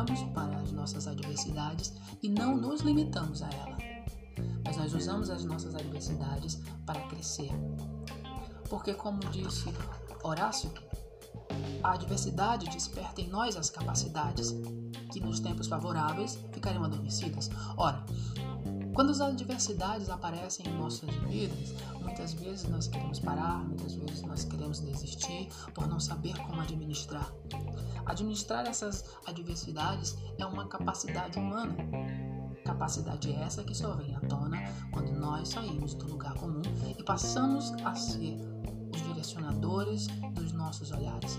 olhamos para as nossas adversidades e não nos limitamos a ela. Mas nós usamos as nossas adversidades para crescer. Porque, como disse Horácio, a adversidade desperta em nós as capacidades que nos tempos favoráveis ficariam adormecidas. Ora, quando as adversidades aparecem em nossas vidas, muitas vezes nós queremos parar, muitas vezes nós queremos desistir por não saber como administrar. Administrar essas adversidades é uma capacidade humana. Capacidade essa que só vem à tona quando nós saímos do lugar comum e passamos a ser os direcionadores dos nossos olhares.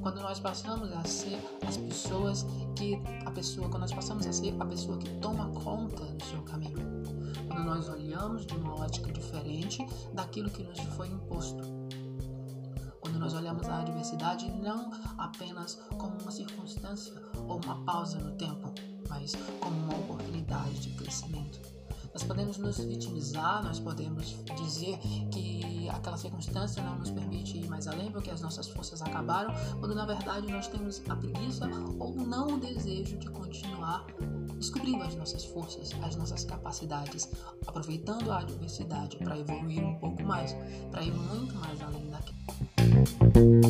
Quando nós passamos a ser as pessoas que a pessoa, quando nós passamos a ser a pessoa que toma Quando nós olhamos de uma ótica diferente daquilo que nos foi imposto. Quando nós olhamos a adversidade não apenas como uma circunstância ou uma pausa no tempo, mas como uma oportunidade de crescimento. Nós podemos nos vitimizar, nós podemos dizer que aquela circunstância não nos permite ir mais além porque as nossas forças acabaram, quando na verdade nós temos a preguiça ou não o desejo de continuar descobrindo as nossas forças, as nossas capacidades, aproveitando a adversidade para evoluir um pouco mais, para ir muito mais além daquilo.